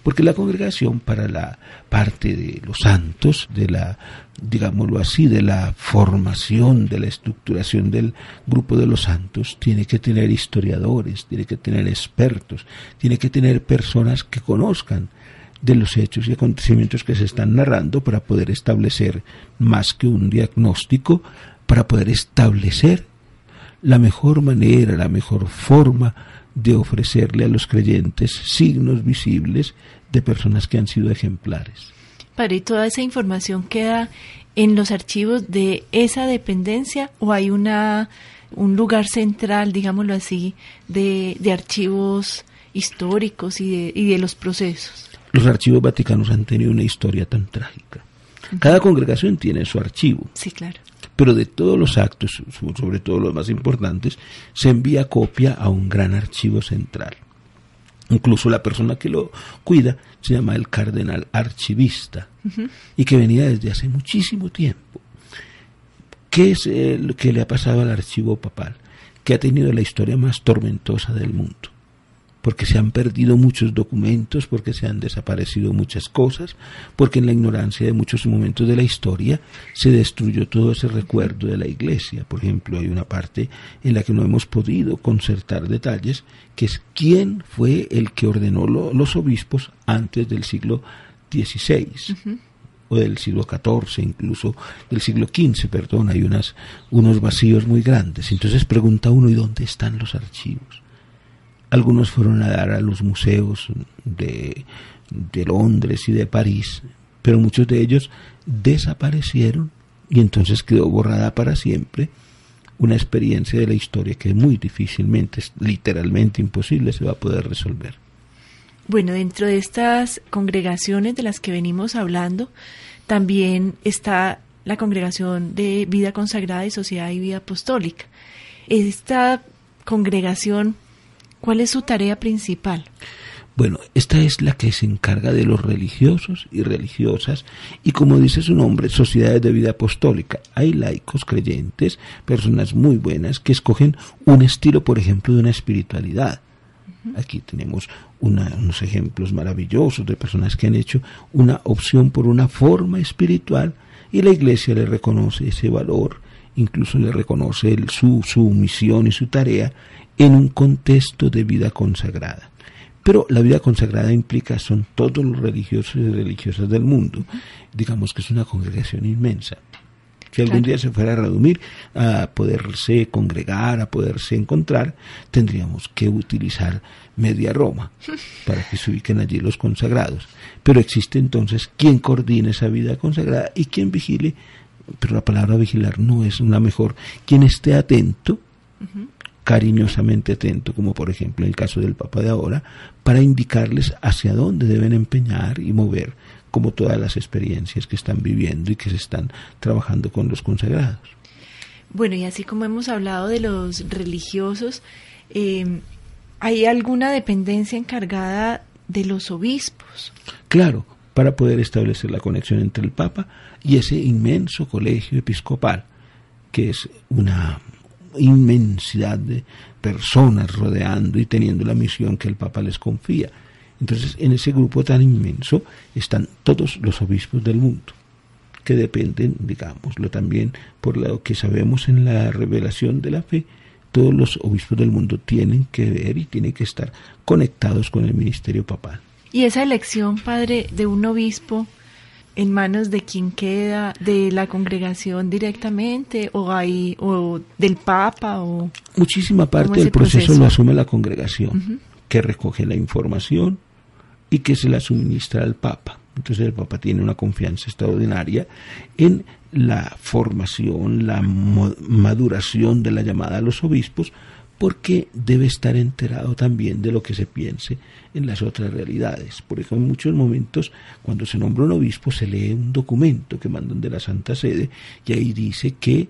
porque la congregación para la parte de los santos, de la, digámoslo así, de la formación, de la estructuración del grupo de los santos, tiene que tener historiadores, tiene que tener expertos, tiene que tener personas que conozcan de los hechos y acontecimientos que se están narrando para poder establecer más que un diagnóstico, para poder establecer la mejor manera, la mejor forma de ofrecerle a los creyentes signos visibles de personas que han sido ejemplares. Padre, ¿y toda esa información queda en los archivos de esa dependencia o hay una un lugar central, digámoslo así, de, de archivos históricos y de, y de los procesos? Los archivos vaticanos han tenido una historia tan trágica. Cada congregación tiene su archivo. Sí, claro. Pero de todos los actos, sobre todo los más importantes, se envía copia a un gran archivo central. Incluso la persona que lo cuida se llama el cardenal archivista y que venía desde hace muchísimo tiempo. ¿Qué es lo que le ha pasado al archivo papal? Que ha tenido la historia más tormentosa del mundo porque se han perdido muchos documentos, porque se han desaparecido muchas cosas, porque en la ignorancia de muchos momentos de la historia se destruyó todo ese recuerdo de la iglesia. Por ejemplo, hay una parte en la que no hemos podido concertar detalles, que es quién fue el que ordenó los obispos antes del siglo XVI. o del siglo XIV, incluso del siglo XV, perdón, hay unas, unos vacíos muy grandes. Entonces pregunta uno, ¿y dónde están los archivos? Algunos fueron a dar a los museos de, de Londres y de París, pero muchos de ellos desaparecieron y entonces quedó borrada para siempre una experiencia de la historia que muy difícilmente, literalmente imposible, se va a poder resolver. Bueno, dentro de estas congregaciones de las que venimos hablando, también está la congregación de vida consagrada y sociedad y vida apostólica. Esta congregación ¿Cuál es su tarea principal? Bueno, esta es la que se encarga de los religiosos y religiosas y como dice su nombre, sociedades de vida apostólica. Hay laicos creyentes, personas muy buenas que escogen un estilo, por ejemplo, de una espiritualidad. Aquí tenemos unos ejemplos maravillosos de personas que han hecho una opción por una forma espiritual y la iglesia le reconoce ese valor, incluso le reconoce su, su misión y su tarea en un contexto de vida consagrada. Pero la vida consagrada implica, son todos los religiosos y religiosas del mundo. Digamos que es una congregación inmensa. Si algún día se fuera a redumir, a poderse congregar, a poderse encontrar, tendríamos que utilizar media Roma *laughs* para que se ubiquen allí los consagrados. Pero existe entonces quien coordine esa vida consagrada y quien vigile, pero la palabra vigilar no es una mejor, quien esté atento cariñosamente atento, como por ejemplo en el caso del Papa de ahora, para indicarles hacia dónde deben empeñar y mover, como todas las experiencias que están viviendo y que se están trabajando con los consagrados. Bueno, y así como hemos hablado de los religiosos, eh, ¿hay alguna dependencia encargada de los obispos? Claro, para poder establecer la conexión entre el Papa y ese inmenso colegio episcopal, que es una inmensidad de personas rodeando y teniendo la misión que el Papa les confía. Entonces, en ese grupo tan inmenso están todos los obispos del mundo, que dependen, digámoslo también, por lo que sabemos en la revelación de la fe, todos los obispos del mundo tienen que ver y tienen que estar conectados con el ministerio papal. Y esa elección, padre, de un obispo en manos de quien queda, de la congregación directamente o hay o del papa o muchísima parte del proceso, lo asume la congregación, que recoge la información y que se la suministra al papa. Entonces el papa tiene una confianza extraordinaria en la formación, la maduración de la llamada a los obispos, porque debe estar enterado también de lo que se piense en las otras realidades. Por ejemplo, en muchos momentos, cuando se nombra un obispo, se lee un documento que mandan de la Santa Sede y ahí dice que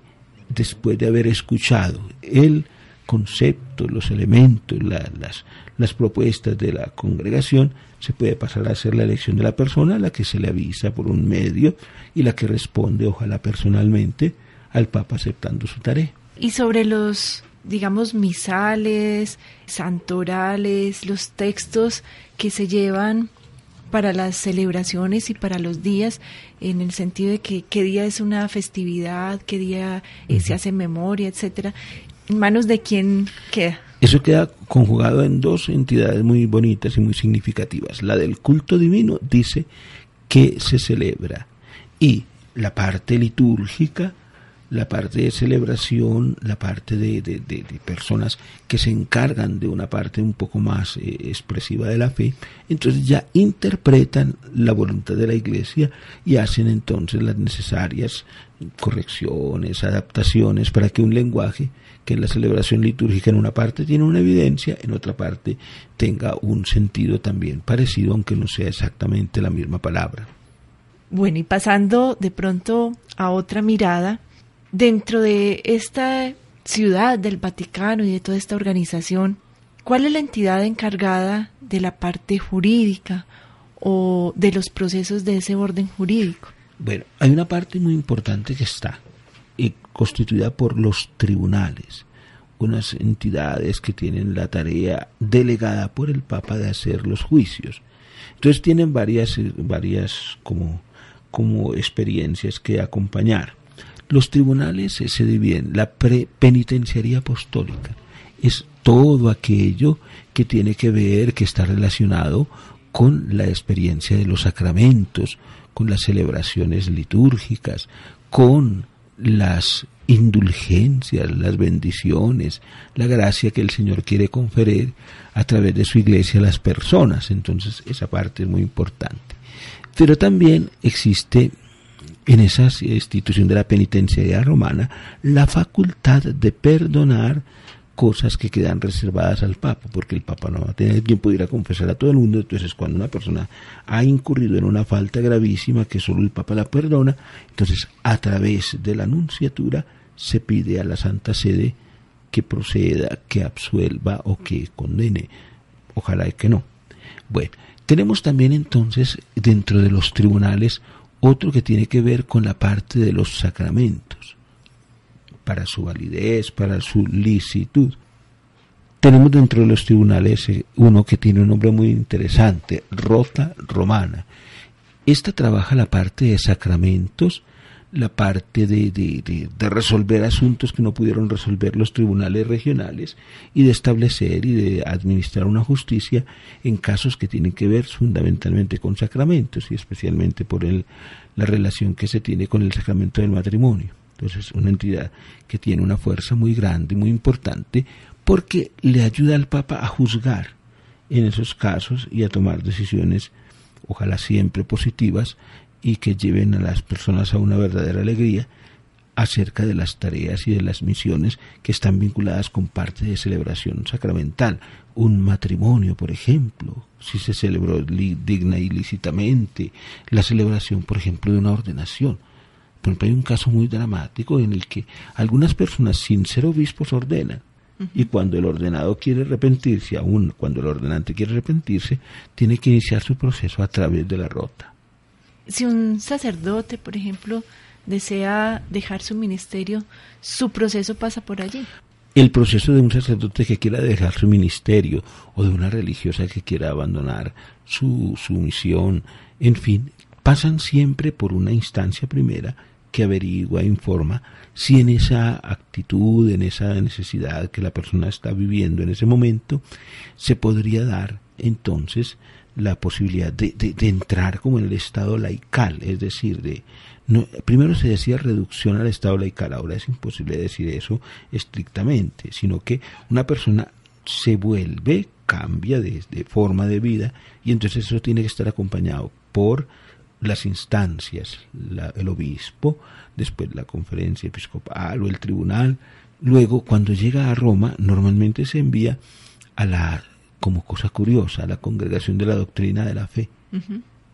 después de haber escuchado el concepto, los elementos, las, las propuestas de la congregación, se puede pasar a hacer la elección de la persona, la que se le avisa por un medio y la que responde, ojalá personalmente, al Papa aceptando su tarea. Y sobre los, digamos, misales, santorales, los textos que se llevan para las celebraciones y para los días, en el sentido de que qué día es una festividad, qué día eh, se hace memoria, etcétera, en manos de quién queda. Eso queda conjugado en dos entidades muy bonitas y muy significativas. La del culto divino dice que se celebra y la parte litúrgica, la parte de celebración, la parte de, personas que se encargan de una parte un poco más eh, expresiva de la fe, entonces ya interpretan la voluntad de la iglesia y hacen entonces las necesarias correcciones, adaptaciones para que un lenguaje que en la celebración litúrgica en una parte tiene una evidencia, en otra parte tenga un sentido también parecido, aunque no sea exactamente la misma palabra. Bueno, y pasando de pronto a otra mirada, dentro de esta ciudad del Vaticano y de toda esta organización, ¿cuál es la entidad encargada de la parte jurídica o de los procesos de ese orden jurídico? Bueno, hay una parte muy importante que está, y constituida por los tribunales, unas entidades que tienen la tarea delegada por el Papa de hacer los juicios. Entonces tienen varias, varias como, como experiencias que acompañar. Los tribunales se dividen, la penitenciaría apostólica es todo aquello que tiene que ver, que está relacionado con la experiencia de los sacramentos, con las celebraciones litúrgicas, con las indulgencias, las bendiciones, la gracia que el Señor quiere conferir a través de su iglesia a las personas. Entonces esa parte es muy importante. Pero también existe en esa institución de la penitenciaría romana la facultad de perdonar cosas que quedan reservadas al Papa, porque el Papa no va a tener tiempo de ir a confesar a todo el mundo, entonces cuando una persona ha incurrido en una falta gravísima que solo el Papa la perdona, entonces a través de la anunciatura se pide a la Santa Sede que proceda, que absuelva o que condene. Ojalá que no. Bueno, tenemos también entonces dentro de los tribunales otro que tiene que ver con la parte de los sacramentos para su validez, para su licitud. Tenemos dentro de los tribunales eh, uno que tiene un nombre muy interesante, Rota Romana. Esta trabaja la parte de sacramentos, la parte de, de, de, resolver asuntos que no pudieron resolver los tribunales regionales y de establecer y de administrar una justicia en casos que tienen que ver fundamentalmente con sacramentos y especialmente por el, la relación que se tiene con el sacramento del matrimonio. Entonces, una entidad que tiene una fuerza muy grande, muy importante, porque le ayuda al Papa a juzgar en esos casos y a tomar decisiones, ojalá siempre positivas, y que lleven a las personas a una verdadera alegría acerca de las tareas y de las misiones que están vinculadas con parte de celebración sacramental. Un matrimonio, por ejemplo, si se celebró digna y lícitamente, la celebración, por ejemplo, de una ordenación por ejemplo, hay un caso muy dramático en el que algunas personas sin ser obispos ordenan. Y cuando el ordenado quiere arrepentirse, aún cuando el ordenante quiere arrepentirse, tiene que iniciar su proceso a través de la rota. Si un sacerdote, por ejemplo, desea dejar su ministerio, su proceso pasa por allí. El proceso de un sacerdote que quiera dejar su ministerio o de una religiosa que quiera abandonar su, su misión, en fin, pasan siempre por una instancia primera que averigua, informa si en esa actitud, en esa necesidad que la persona está viviendo en ese momento, se podría dar entonces la posibilidad de, de, entrar como en el estado laical, es decir, de no, primero se decía reducción al estado laical, ahora es imposible decir eso estrictamente, sino que una persona se vuelve, cambia de, de forma de vida y entonces eso tiene que estar acompañado por las instancias, el obispo, después la conferencia episcopal o el tribunal. Luego, cuando llega a Roma, normalmente se envía a la como cosa curiosa, la congregación de la doctrina de la fe,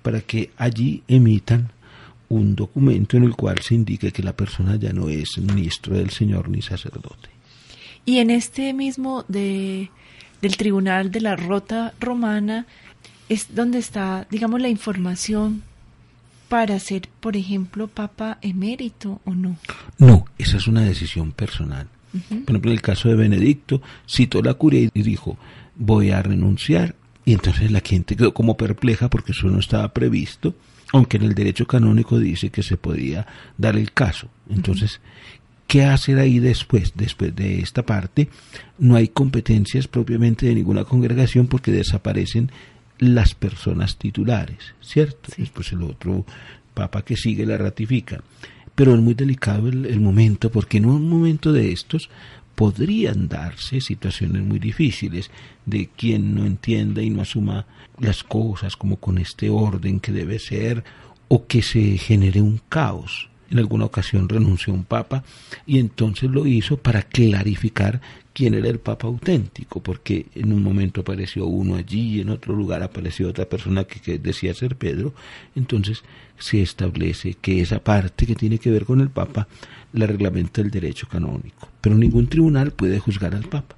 para que allí emitan un documento en el cual se indique que la persona ya no es ministro del Señor ni sacerdote. Y en este mismo de, del Tribunal de la Rota Romana es donde está, digamos, la información para ser, por ejemplo, papa emérito o no. No, esa es una decisión personal. Por ejemplo, en el caso de Benedicto, citó la curia y dijo, voy a renunciar. Y entonces la gente quedó como perpleja porque eso no estaba previsto, aunque en el derecho canónico dice que se podía dar el caso. Entonces, ¿qué hacer ahí después? Después de esta parte, no hay competencias propiamente de ninguna congregación porque desaparecen las personas titulares, ¿cierto? Después el otro papa que sigue la ratifica. Pero es muy delicado el, el momento porque en un momento de estos podrían darse situaciones muy difíciles de quien no entienda y no asuma las cosas como con este orden que debe ser o que se genere un caos. En alguna ocasión renunció un papa y entonces lo hizo para clarificar quién era el papa auténtico, porque en un momento apareció uno allí y en otro lugar apareció otra persona que, que decía ser Pedro. Entonces se establece que esa parte que tiene que ver con el papa la reglamenta el derecho canónico, pero ningún tribunal puede juzgar al Papa.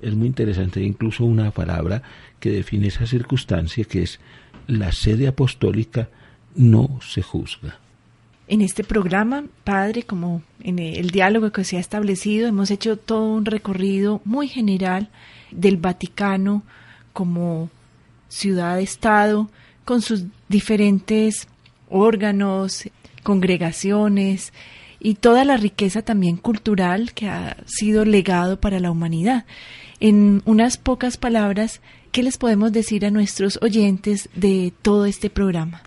Es muy interesante, incluso una palabra que define esa circunstancia, que es la sede apostólica no se juzga. En este programa, Padre, como en el diálogo que se ha establecido, hemos hecho todo un recorrido muy general del Vaticano como ciudad-estado, con sus diferentes órganos, congregaciones, y toda la riqueza también cultural que ha sido legado para la humanidad. En unas pocas palabras, ¿qué les podemos decir a nuestros oyentes de todo este programa?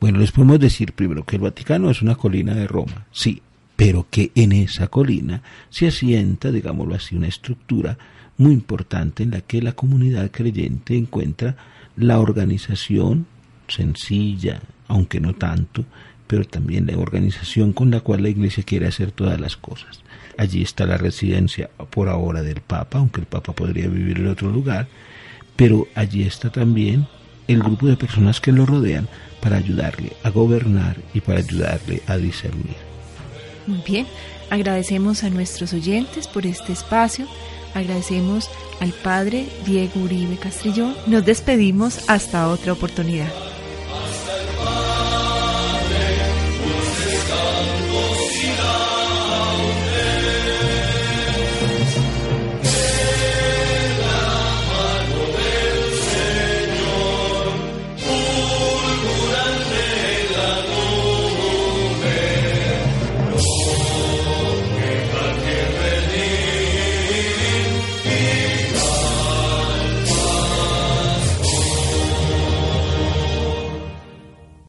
Bueno, les podemos decir primero que el Vaticano es una colina de Roma, sí, pero que en esa colina se asienta, digámoslo así, una estructura muy importante en la que la comunidad creyente encuentra la organización sencilla, aunque no tanto, pero también la organización con la cual la Iglesia quiere hacer todas las cosas. Allí está la residencia por ahora del Papa, aunque el Papa podría vivir en otro lugar, pero allí está también el grupo de personas que lo rodean para ayudarle a gobernar y para ayudarle a discernir. Muy bien, agradecemos a nuestros oyentes por este espacio, agradecemos al Padre Diego Uribe Castrillón, nos despedimos hasta otra oportunidad.